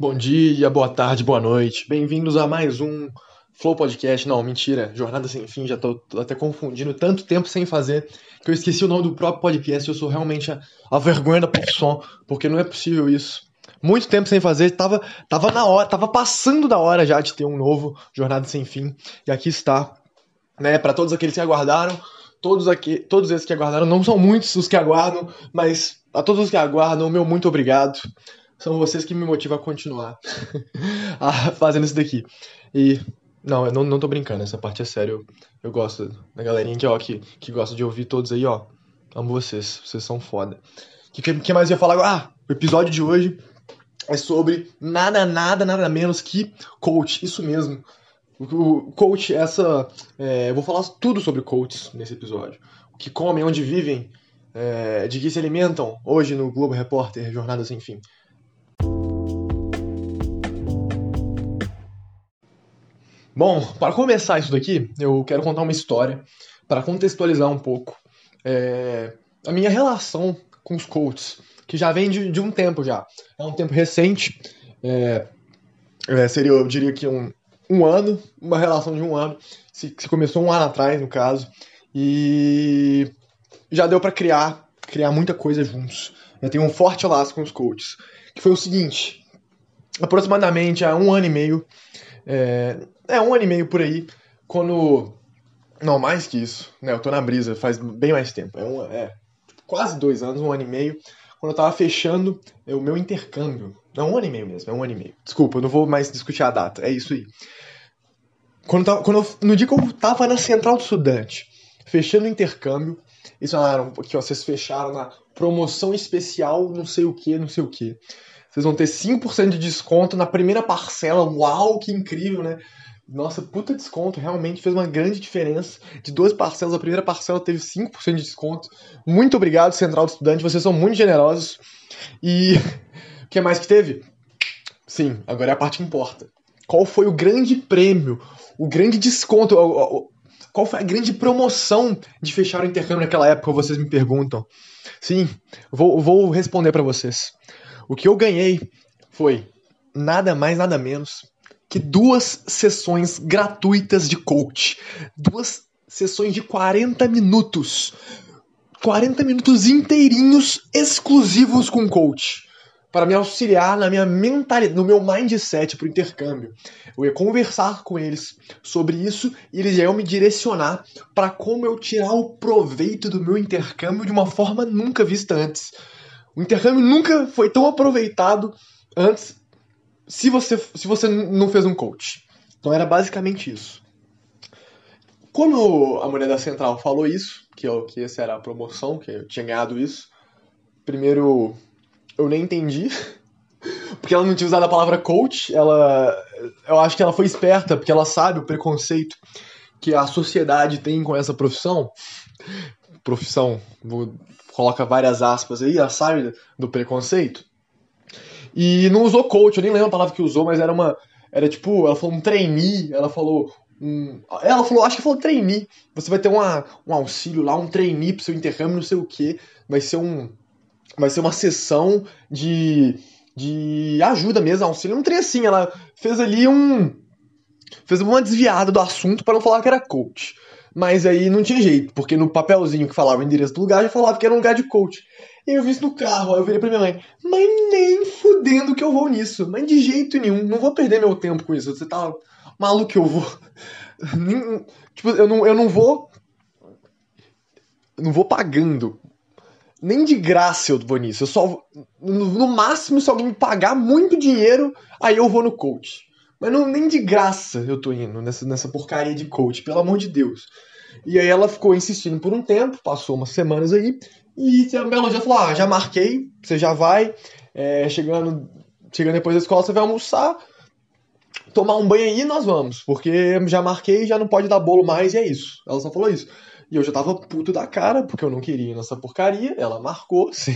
Bom dia, boa tarde, boa noite. Bem-vindos a mais um Flow Podcast. Não, mentira. Jornada Sem Fim. Já tô, tô, até confundindo. Tanto tempo sem fazer que eu esqueci o nome do próprio podcast. Eu sou realmente a, a vergonha da profissão, porque não é possível isso. Muito tempo sem fazer. Tava, tava na hora, tava passando da hora já de ter um novo Jornada Sem Fim. E aqui está. Né, para todos aqueles que aguardaram. Todos, aqui, todos esses que aguardaram, não são muitos os que aguardam, mas a todos os que aguardam, meu muito obrigado são vocês que me motivam a continuar fazendo isso daqui. E, não, eu não, não tô brincando, essa parte é sério. Eu, eu gosto da galerinha que, ó, que, que gosta de ouvir todos aí, ó. Amo vocês, vocês são foda. O que, que mais eu ia falar agora? Ah, o episódio de hoje é sobre nada, nada, nada menos que coach. Isso mesmo. O coach, essa. É, eu vou falar tudo sobre coaches nesse episódio. O que comem, onde vivem, é, de que se alimentam hoje no Globo Repórter, Jornada Sem Fim. Bom, para começar isso daqui, eu quero contar uma história para contextualizar um pouco é, a minha relação com os coaches, que já vem de, de um tempo já. É um tempo recente, é, é, seria, eu diria que um, um ano, uma relação de um ano, se, se começou um ano atrás, no caso, e já deu para criar, criar muita coisa juntos. Eu tenho um forte laço com os coaches, que foi o seguinte, aproximadamente há um ano e meio, é, é, um ano e meio por aí, quando. Não, mais que isso, né? Eu tô na brisa faz bem mais tempo. É, um, é quase dois anos, um ano e meio, quando eu tava fechando o meu intercâmbio. Não, um ano e meio mesmo, é um ano e meio. Desculpa, eu não vou mais discutir a data, é isso aí. Quando, tava, quando eu, no dia que eu tava na central do estudante, fechando o intercâmbio, eles falaram que vocês fecharam na promoção especial, não sei o que, não sei o que. Vocês vão ter 5% de desconto na primeira parcela. Uau, que incrível, né? Nossa, puta desconto, realmente fez uma grande diferença. De duas parcelas, a primeira parcela teve 5% de desconto. Muito obrigado, Central do Estudante, vocês são muito generosos. E o que mais que teve? Sim, agora é a parte que importa. Qual foi o grande prêmio, o grande desconto, qual foi a grande promoção de fechar o intercâmbio naquela época, vocês me perguntam. Sim, vou, vou responder para vocês. O que eu ganhei foi nada mais, nada menos que duas sessões gratuitas de coach. Duas sessões de 40 minutos. 40 minutos inteirinhos exclusivos com coach. Para me auxiliar na minha mentalidade, no meu mindset para o intercâmbio. Eu ia conversar com eles sobre isso e eles iam me direcionar para como eu tirar o proveito do meu intercâmbio de uma forma nunca vista antes. O intercâmbio nunca foi tão aproveitado antes se você, se você não fez um coach. Então era basicamente isso. Quando a mulher da Central falou isso, que, eu, que essa era a promoção, que eu tinha ganhado isso, primeiro eu nem entendi, porque ela não tinha usado a palavra coach, ela, eu acho que ela foi esperta, porque ela sabe o preconceito que a sociedade tem com essa profissão. Profissão, vou, coloca várias aspas aí, ela sabe do preconceito. E não usou coach, eu nem lembro a palavra que usou, mas era uma. Era tipo, ela falou um trainee, ela falou. Um, ela falou, acho que falou trainee. Você vai ter uma, um auxílio lá, um trainee pro seu intercâmbio, não sei o que. Vai ser um. Vai ser uma sessão de. de ajuda mesmo, auxílio. Não tem assim, ela fez ali um. Fez uma desviada do assunto para não falar que era coach. Mas aí não tinha jeito, porque no papelzinho que falava o endereço do lugar já falava que era um lugar de coach. Eu vi isso no carro, aí eu virei pra minha mãe, mas nem fudendo que eu vou nisso, mas de jeito nenhum, não vou perder meu tempo com isso, você tá maluco que eu vou. tipo, eu não, eu não vou. Não vou pagando. Nem de graça eu vou nisso. Eu só. No, no máximo, se alguém me pagar muito dinheiro, aí eu vou no coach. Mas não, nem de graça eu tô indo nessa, nessa porcaria de coach, pelo amor de Deus. E aí ela ficou insistindo por um tempo, passou umas semanas aí, e um belo falou: Ah, já marquei, você já vai, é, chegando, chegando depois da escola, você vai almoçar, tomar um banho aí e nós vamos, porque já marquei já não pode dar bolo mais e é isso. Ela só falou isso. E eu já tava puto da cara, porque eu não queria nessa porcaria, ela marcou, sim,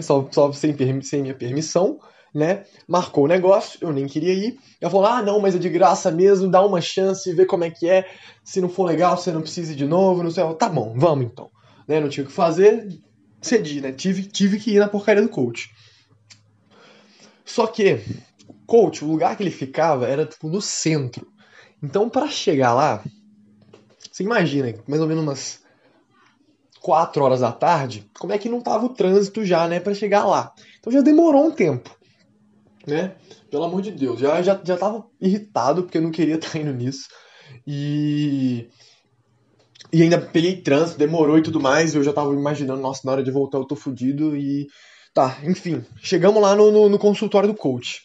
só, só sem, sem minha permissão né? Marcou o negócio, eu nem queria ir. Ela falou: ah, não, mas é de graça mesmo, dá uma chance, vê como é que é. Se não for legal, você não precisa de novo, não sei. tá bom, vamos então. Né? Não tinha o que fazer, cedi, né? Tive, tive que ir na porcaria do coach. Só que, coach, o lugar que ele ficava era tipo no centro. Então, para chegar lá, você imagina, mais ou menos umas 4 horas da tarde, como é que não tava o trânsito já, né, para chegar lá. Então já demorou um tempo, né? Pelo amor de Deus, já, já, já tava irritado porque eu não queria estar indo nisso. E. E ainda peguei trânsito, demorou e tudo mais. Eu já tava imaginando, nossa, na hora de voltar eu tô fudido. E. Tá, enfim. Chegamos lá no, no, no consultório do coach.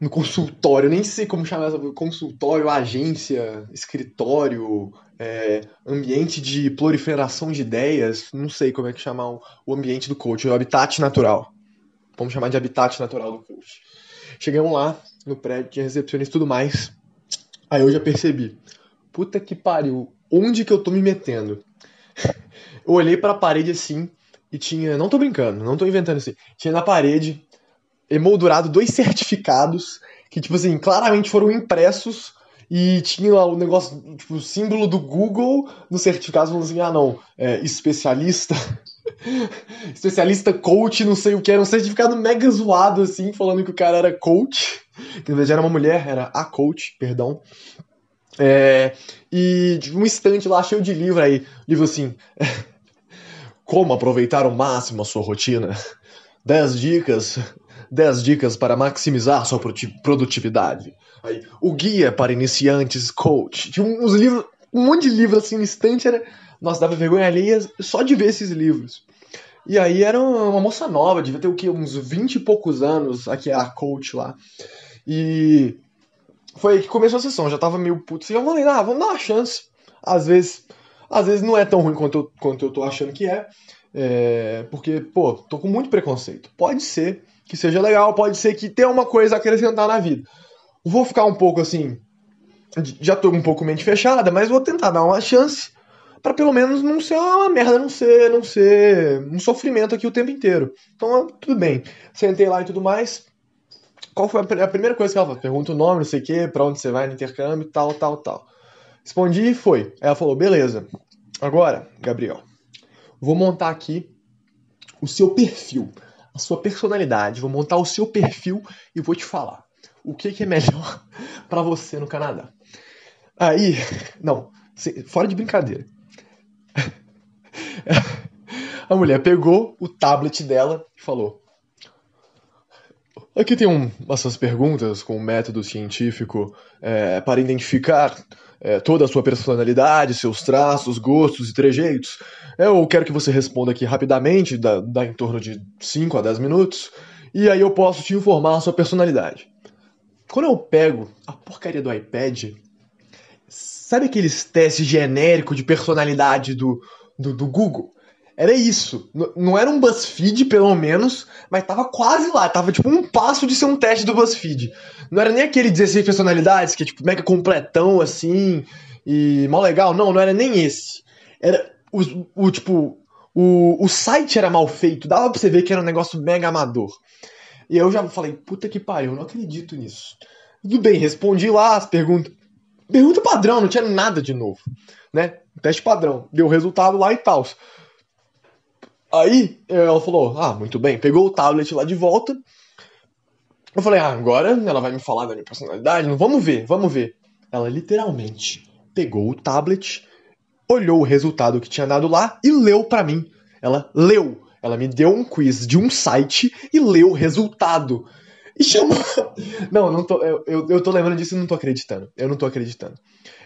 No consultório, nem sei como chamar essa. Consultório, agência, escritório, é, ambiente de proliferação de ideias. Não sei como é que chamar o, o ambiente do coach, o habitat natural. Vamos chamar de habitat natural do coach. Chegamos lá, no prédio, tinha recepcionista e tudo mais. Aí eu já percebi. Puta que pariu, onde que eu tô me metendo? eu olhei para a parede assim e tinha, não tô brincando, não tô inventando assim. Tinha na parede emoldurado dois certificados que tipo assim, claramente foram impressos e tinha lá o negócio, tipo, o símbolo do Google no certificado falando assim: "Ah, não, é especialista especialista coach, não sei o que, era um certificado mega zoado, assim, falando que o cara era coach, que na verdade era uma mulher, era a coach, perdão. É, e um instante lá cheio de livro aí, livro assim, como aproveitar ao máximo a sua rotina, 10 dicas, 10 dicas para maximizar sua produtividade. Aí, o guia para iniciantes coach, tinha uns livros, um monte de livro assim, no instante era nossa, dava vergonha alheia só de ver esses livros. E aí era uma moça nova, devia ter o quê? Uns 20 e poucos anos, aqui é a coach lá. E foi aí que começou a sessão, já tava meio puto. E eu falei, ah, vamos dar uma chance. Às vezes, às vezes não é tão ruim quanto eu, quanto eu tô achando que é. é. Porque, pô, tô com muito preconceito. Pode ser que seja legal, pode ser que tenha uma coisa a acrescentar na vida. Vou ficar um pouco assim. Já tô um pouco mente fechada, mas vou tentar dar uma chance para pelo menos não ser uma merda, não ser, não ser um sofrimento aqui o tempo inteiro. Então, tudo bem. Sentei lá e tudo mais. Qual foi a primeira coisa que ela falou? Pergunta o nome, não sei o quê, pra onde você vai no intercâmbio, tal, tal, tal. Respondi e foi. Ela falou, beleza. Agora, Gabriel, vou montar aqui o seu perfil, a sua personalidade. Vou montar o seu perfil e vou te falar o que, que é melhor para você no Canadá. Aí, não, fora de brincadeira. A mulher pegou o tablet dela e falou: Aqui tem um, essas perguntas com um método científico é, para identificar é, toda a sua personalidade, seus traços, gostos e trejeitos. Eu quero que você responda aqui rapidamente, dá, dá em torno de 5 a 10 minutos, e aí eu posso te informar a sua personalidade. Quando eu pego a porcaria do iPad, sabe aqueles testes genéricos de personalidade do, do, do Google. Era isso. N não era um BuzzFeed, pelo menos, mas tava quase lá. Tava tipo um passo de ser um teste do BuzzFeed. Não era nem aquele 16 personalidades, que é tipo mega completão assim, e mal legal. Não, não era nem esse. Era o, o tipo. O, o site era mal feito, dava pra você ver que era um negócio mega amador. E eu já falei, puta que pariu, eu não acredito nisso. Tudo bem, respondi lá as perguntas. Pergunta padrão, não tinha nada de novo, né? Teste padrão. Deu resultado lá e tal. Aí ela falou: Ah, muito bem. Pegou o tablet lá de volta. Eu falei: Ah, agora ela vai me falar da minha personalidade. Vamos ver, vamos ver. Ela literalmente pegou o tablet, olhou o resultado que tinha dado lá e leu para mim. Ela leu. Ela me deu um quiz de um site e leu o resultado. E chamou. Não, não tô, eu, eu, eu tô lembrando disso e não tô acreditando. Eu não tô acreditando.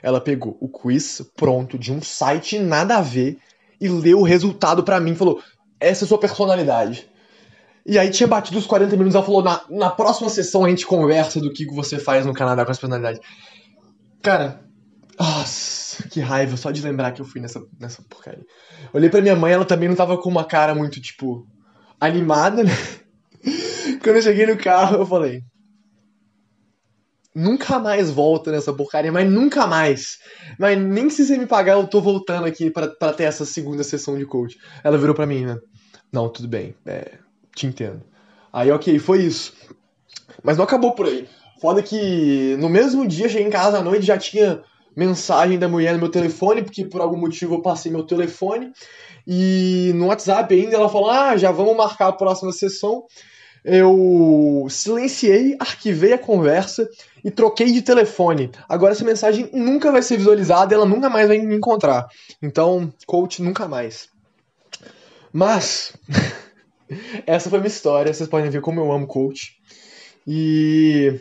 Ela pegou o quiz pronto de um site nada a ver e leu o resultado para mim. Falou: essa é a sua personalidade. E aí tinha batido os 40 minutos. Ela falou: na, na próxima sessão a gente conversa do que você faz no Canadá com essa personalidade. Cara, nossa, que raiva só de lembrar que eu fui nessa, nessa porcaria. Olhei pra minha mãe, ela também não tava com uma cara muito, tipo, animada, né? Quando eu cheguei no carro, eu falei: Nunca mais volta nessa porcaria, mas nunca mais. Mas nem se você me pagar, eu tô voltando aqui para ter essa segunda sessão de coach. Ela virou pra mim, né? Não, tudo bem, é, te entendo. Aí, ok, foi isso. Mas não acabou por aí. Foda que no mesmo dia, cheguei em casa à noite, já tinha mensagem da mulher no meu telefone, porque por algum motivo eu passei meu telefone. E no WhatsApp ainda ela falou: Ah, já vamos marcar a próxima sessão. Eu silenciei, arquivei a conversa e troquei de telefone. Agora essa mensagem nunca vai ser visualizada, ela nunca mais vai me encontrar. Então, coach nunca mais. Mas essa foi minha história, vocês podem ver como eu amo coach. E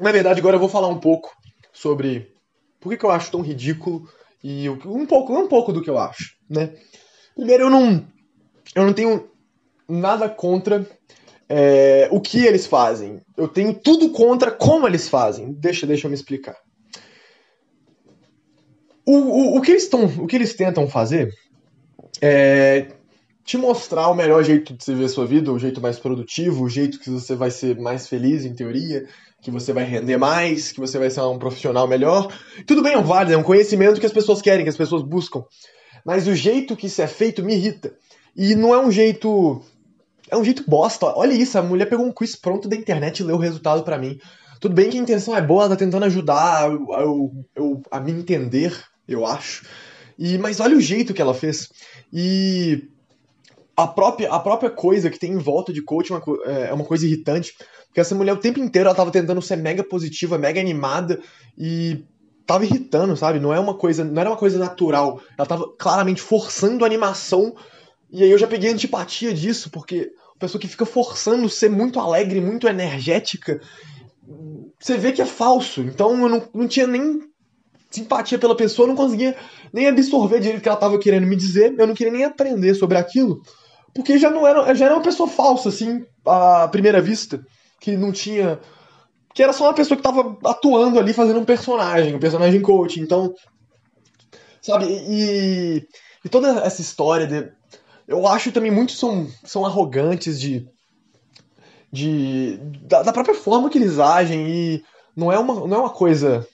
na verdade agora eu vou falar um pouco sobre por que, que eu acho tão ridículo e um pouco, um pouco do que eu acho, né? Primeiro eu não eu não tenho nada contra é, o que eles fazem. Eu tenho tudo contra como eles fazem. Deixa, deixa eu me explicar. O, o, o, que, eles tão, o que eles tentam fazer é te mostrar o melhor jeito de você ver a sua vida, o jeito mais produtivo, o jeito que você vai ser mais feliz, em teoria, que você vai render mais, que você vai ser um profissional melhor. Tudo bem, é um válido, é um conhecimento que as pessoas querem, que as pessoas buscam. Mas o jeito que isso é feito me irrita. E não é um jeito é um jeito bosta. Olha isso, a mulher pegou um quiz pronto da internet e leu o resultado para mim. Tudo bem que a intenção é boa, ela tá tentando ajudar a me entender, eu acho. E, mas olha o jeito que ela fez. E a própria, a própria coisa que tem em volta de coach é uma, é uma coisa irritante. Porque essa mulher o tempo inteiro ela tava tentando ser mega positiva, mega animada e tava irritando, sabe? Não é uma coisa, não era uma coisa natural. Ela tava claramente forçando a animação e aí eu já peguei antipatia disso, porque a pessoa que fica forçando ser muito alegre, muito energética, você vê que é falso. Então eu não, não tinha nem simpatia pela pessoa, eu não conseguia nem absorver direito o que ela estava querendo me dizer, eu não queria nem aprender sobre aquilo, porque já não era, já era uma pessoa falsa, assim, à primeira vista, que não tinha. que era só uma pessoa que estava atuando ali, fazendo um personagem, um personagem coach. Então, sabe, e, e toda essa história de eu acho também muitos são, são arrogantes de. de da, da, própria forma que eles agem e não é uma, não é uma coisa.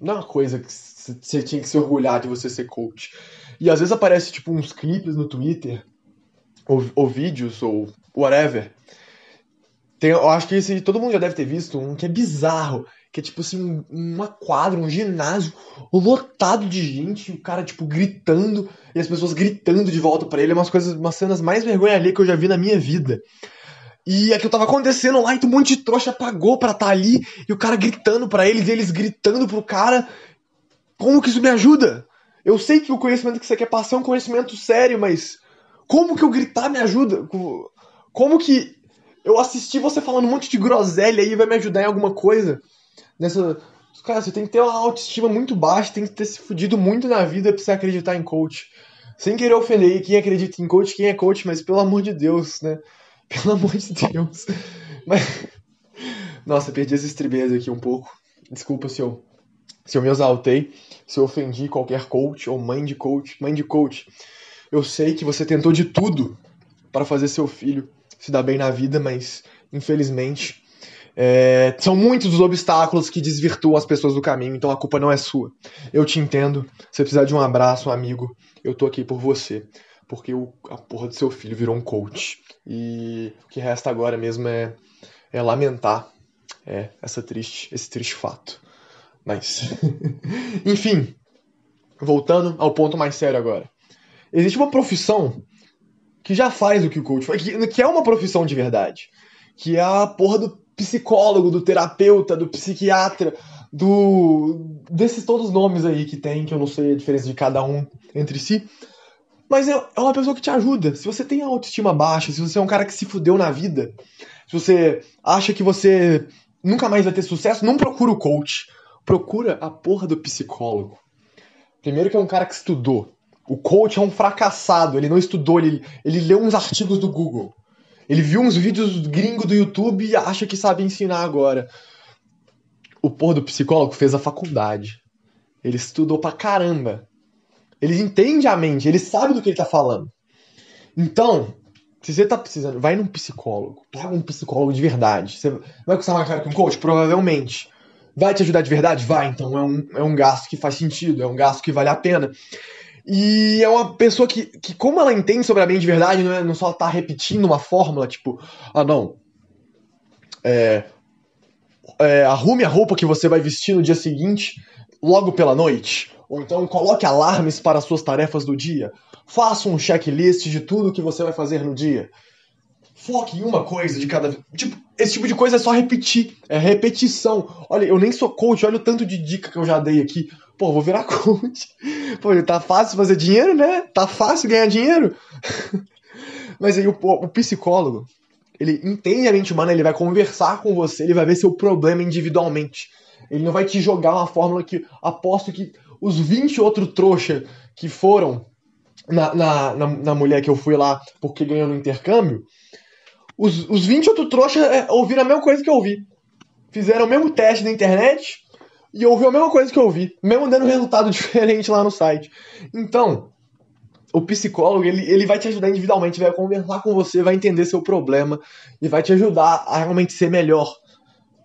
Não é uma coisa que você tinha que se orgulhar de você ser coach. E às vezes aparece tipo uns clipes no Twitter, ou, ou vídeos, ou whatever. Tem, eu acho que esse todo mundo já deve ter visto um que é bizarro que é tipo assim, uma quadra, um ginásio lotado de gente, o cara tipo gritando e as pessoas gritando de volta para ele, é umas coisas, umas cenas mais vergonha ali que eu já vi na minha vida. E aquilo tava acontecendo lá e um monte de trouxa pagou pra estar tá ali e o cara gritando para eles, e eles gritando pro cara. Como que isso me ajuda? Eu sei que o conhecimento que você quer passar é um conhecimento sério, mas como que eu gritar me ajuda? Como que eu assistir você falando um monte de groselha aí vai me ajudar em alguma coisa? Nessa. Cara, você tem que ter uma autoestima muito baixa, tem que ter se fudido muito na vida pra você acreditar em coach. Sem querer ofender quem acredita em coach, quem é coach, mas pelo amor de Deus, né? Pelo amor de Deus. Mas... Nossa, perdi as estribeiras aqui um pouco. Desculpa se eu, se eu me exaltei, se eu ofendi qualquer coach ou mãe de coach. Mãe de coach, eu sei que você tentou de tudo para fazer seu filho se dar bem na vida, mas infelizmente é, são muitos os obstáculos que desvirtuam as pessoas do caminho, então a culpa não é sua. Eu te entendo. Se precisar de um abraço, um amigo, eu tô aqui por você. Porque o, a porra do seu filho virou um coach. E o que resta agora mesmo é, é lamentar é, essa triste, esse triste fato. Mas. Enfim, voltando ao ponto mais sério agora. Existe uma profissão que já faz o que o coach faz, que, que é uma profissão de verdade. Que é a porra do psicólogo, do terapeuta, do psiquiatra, do desses todos os nomes aí que tem, que eu não sei a diferença de cada um entre si. Mas é, é uma pessoa que te ajuda. Se você tem a autoestima baixa, se você é um cara que se fudeu na vida, se você acha que você nunca mais vai ter sucesso, não procura o coach. Procura a porra do psicólogo. Primeiro que é um cara que estudou. O coach é um fracassado, ele não estudou, ele, ele leu uns artigos do Google. Ele viu uns vídeos gringo do YouTube e acha que sabe ensinar agora. O porra do psicólogo fez a faculdade. Ele estudou pra caramba. Ele entende a mente, ele sabe do que ele tá falando. Então, se você tá precisando, vai num psicólogo. Paga um psicólogo de verdade. Você vai custar mais caro que um coach? Provavelmente. Vai te ajudar de verdade? Vai. Então é um, é um gasto que faz sentido, é um gasto que vale a pena. E é uma pessoa que, que como ela entende sobre a mente de verdade, não, é, não só tá repetindo uma fórmula, tipo, ah não, é, é, arrume a roupa que você vai vestir no dia seguinte, logo pela noite. Ou então coloque alarmes para as suas tarefas do dia. Faça um checklist de tudo que você vai fazer no dia. foque em uma coisa de cada. Tipo, esse tipo de coisa é só repetir. É repetição. Olha, eu nem sou coach, olha o tanto de dica que eu já dei aqui. Pô, vou virar coach. Pô, tá fácil fazer dinheiro, né? Tá fácil ganhar dinheiro. Mas aí o, o psicólogo, ele entende a mente humana, ele vai conversar com você, ele vai ver seu problema individualmente. Ele não vai te jogar uma fórmula que aposto que os 20 outros trouxa que foram na, na, na, na mulher que eu fui lá porque ganhou no intercâmbio, os, os 20 outros trouxas é, ouviram a mesma coisa que eu ouvi. Fizeram o mesmo teste na internet e ouviram a mesma coisa que eu ouvi, mesmo dando resultado diferente lá no site. Então, o psicólogo, ele, ele vai te ajudar individualmente, vai conversar com você, vai entender seu problema e vai te ajudar a realmente ser melhor.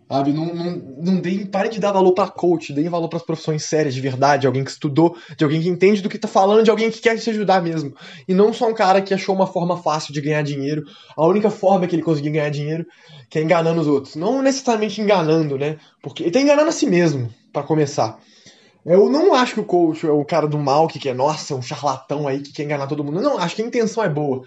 Sabe? Não, não, não deem, pare de dar valor para coach, deem valor para as profissões sérias, de verdade, alguém que estudou, de alguém que entende do que tá falando, de alguém que quer te ajudar mesmo. E não só um cara que achou uma forma fácil de ganhar dinheiro, a única forma que ele conseguiu ganhar dinheiro, que é enganando os outros. Não necessariamente enganando, né? Porque ele tá enganando a si mesmo, para começar. Eu não acho que o coach é o cara do mal que quer, nossa, um charlatão aí que quer enganar todo mundo. Não, acho que a intenção é boa.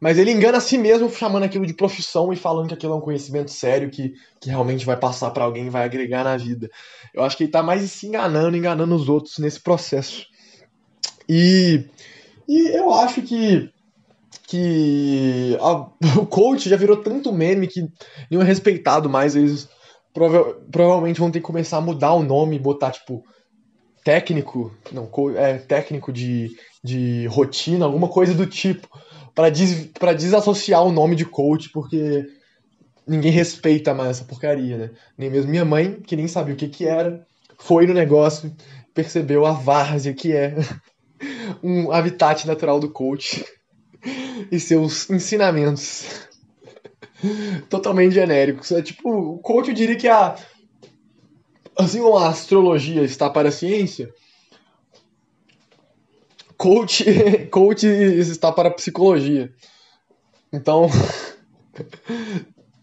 Mas ele engana a si mesmo chamando aquilo de profissão e falando que aquilo é um conhecimento sério que, que realmente vai passar para alguém vai agregar na vida. Eu acho que ele tá mais se enganando, enganando os outros nesse processo. E, e eu acho que que a, o coach já virou tanto meme que não é respeitado mais. Eles prova provavelmente vão ter que começar a mudar o nome e botar, tipo, técnico, não, é, técnico de, de rotina, alguma coisa do tipo para des, pra desassociar o nome de coach, porque ninguém respeita mais essa porcaria, né? Nem mesmo minha mãe, que nem sabia o que que era, foi no negócio, percebeu a várzea que é um habitat natural do coach e seus ensinamentos totalmente genéricos. É tipo, o coach diria que a assim como a astrologia está para a ciência, coach, coach está para psicologia. Então.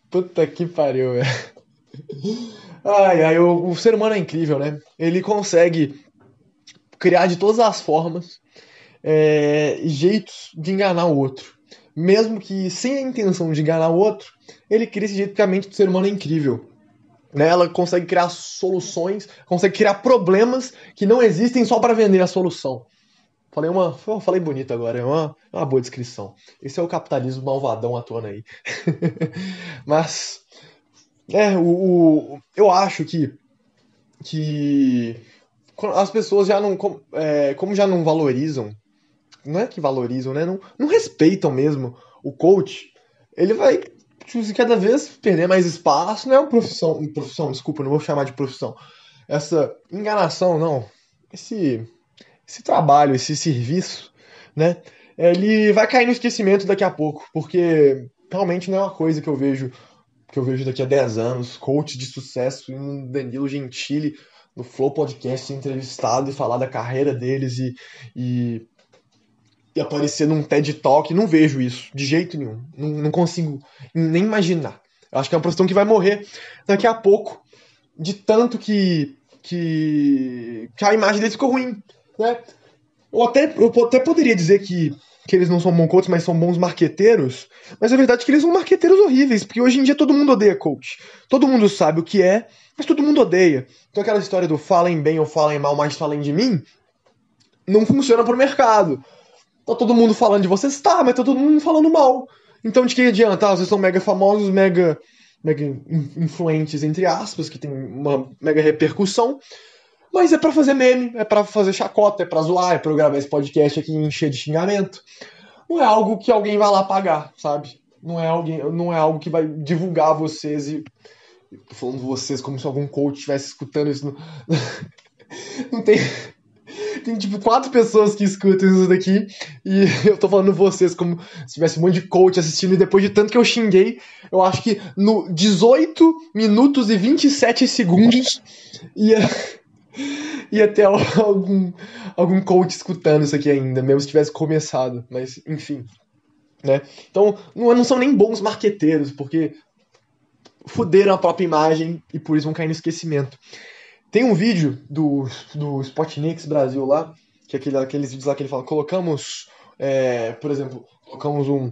Puta que pariu, velho. Ai, ai, o, o, ser humano é incrível, né? Ele consegue criar de todas as formas é, jeitos de enganar o outro. Mesmo que sem a intenção de enganar o outro, ele cria esse jeito porque a mente do ser humano é incrível. Né? Ela consegue criar soluções, consegue criar problemas que não existem só para vender a solução. Falei uma. Falei bonito agora, é uma, é uma boa descrição. Esse é o capitalismo malvadão atuando aí. Mas. É, o, o, eu acho que. Que. As pessoas já não. É, como já não valorizam. Não é que valorizam, né? Não, não respeitam mesmo o coach. Ele vai tipo, cada vez perder mais espaço. Não é uma profissão. Profissão, desculpa, não vou chamar de profissão. Essa enganação, não. Esse esse trabalho, esse serviço, né? Ele vai cair no esquecimento daqui a pouco, porque realmente não é uma coisa que eu vejo que eu vejo daqui a 10 anos, coach de sucesso e um Danilo Gentili no Flow Podcast entrevistado e falar da carreira deles e, e, aparecer num TED Talk. Não vejo isso, de jeito nenhum. Não, não consigo nem imaginar. Eu acho que é uma profissão que vai morrer daqui a pouco, de tanto que, que, que a imagem deles ficou ruim. Né? Eu, até, eu até poderia dizer que, que eles não são bons coaches, mas são bons marqueteiros, mas a verdade é que eles são marqueteiros horríveis, porque hoje em dia todo mundo odeia coach. Todo mundo sabe o que é, mas todo mundo odeia. Então aquela história do falem bem ou falem mal, mas falem de mim, não funciona pro mercado. Tá todo mundo falando de vocês, tá, mas tá todo mundo falando mal. Então de que adianta? Ah, vocês são mega famosos, mega, mega influentes, entre aspas, que tem uma mega repercussão. Mas é para fazer meme, é para fazer chacota, é pra zoar, é pra eu gravar esse podcast aqui e encher de xingamento. Não é algo que alguém vai lá pagar, sabe? Não é, alguém, não é algo que vai divulgar vocês e. Tô falando vocês como se algum coach estivesse escutando isso. Não, não tem. Tem tipo quatro pessoas que escutam isso daqui e eu tô falando vocês como se tivesse um monte de coach assistindo e depois de tanto que eu xinguei, eu acho que no 18 minutos e 27 segundos ia ia ter algum, algum coach escutando isso aqui ainda, mesmo se tivesse começado, mas enfim. Né? Então, não, não são nem bons marqueteiros, porque fuderam a própria imagem e por isso vão cair no esquecimento. Tem um vídeo do, do Spotnix Brasil lá, que é aquele, aqueles vídeos lá que ele fala, colocamos, é, por exemplo, colocamos um,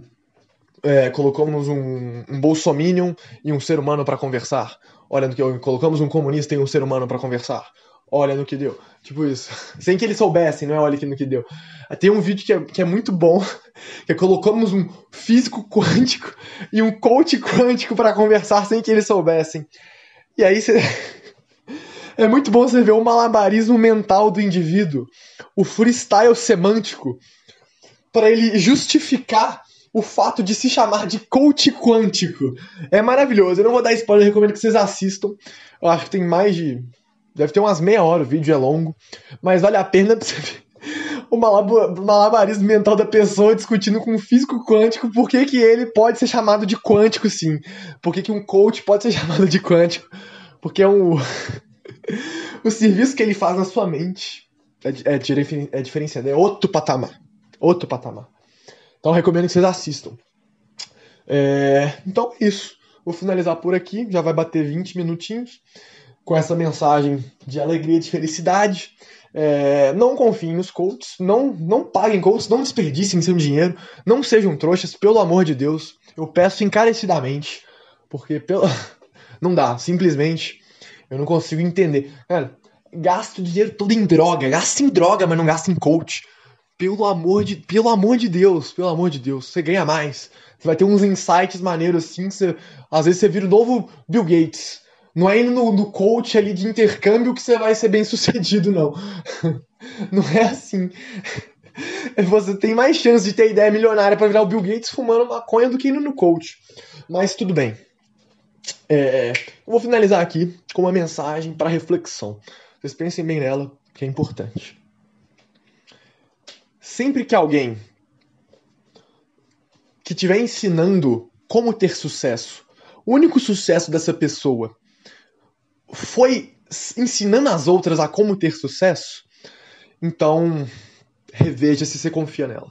é, colocamos um, um bolsominion e um ser humano para conversar. Olha no que colocamos um comunista e um ser humano para conversar. Olha no que deu. Tipo isso. Sem que eles soubessem, não é olha no que deu. Tem um vídeo que é, que é muito bom, que é colocamos um físico quântico e um coach quântico para conversar sem que eles soubessem. E aí você. É muito bom você ver o malabarismo mental do indivíduo, o freestyle semântico, para ele justificar o fato de se chamar de coach quântico. É maravilhoso. Eu não vou dar spoiler, recomendo que vocês assistam. Eu acho que tem mais de. Deve ter umas meia hora, o vídeo é longo. Mas vale a pena pra você ver o malabarismo mental da pessoa discutindo com um físico quântico por que, que ele pode ser chamado de quântico, sim. Por que, que um coach pode ser chamado de quântico. Porque é um. O serviço que ele faz na sua mente é, é, é diferenciado, é outro patamar. Outro patamar. Então recomendo que vocês assistam. É, então é isso. Vou finalizar por aqui. Já vai bater 20 minutinhos com essa mensagem de alegria, de felicidade. É, não confiem nos coaches, não, não paguem coaches, não desperdicem seu dinheiro, não sejam trouxas, pelo amor de Deus. Eu peço encarecidamente, porque pelo... não dá, simplesmente eu não consigo entender. Cara, gasto dinheiro todo em droga, gasta em droga, mas não gasta em coach. Pelo amor de, pelo amor de Deus, pelo amor de Deus, você ganha mais. Você vai ter uns insights maneiros assim, você, às vezes você vira o novo Bill Gates. Não é indo no, no coach ali de intercâmbio que você vai ser bem sucedido, não. Não é assim. Você tem mais chance de ter ideia milionária para virar o Bill Gates fumando maconha do que indo no coach. Mas tudo bem. É, vou finalizar aqui com uma mensagem para reflexão. Vocês pensem bem nela, que é importante sempre que alguém que estiver ensinando como ter sucesso, o único sucesso dessa pessoa foi ensinando as outras a como ter sucesso, então reveja se você confia nela.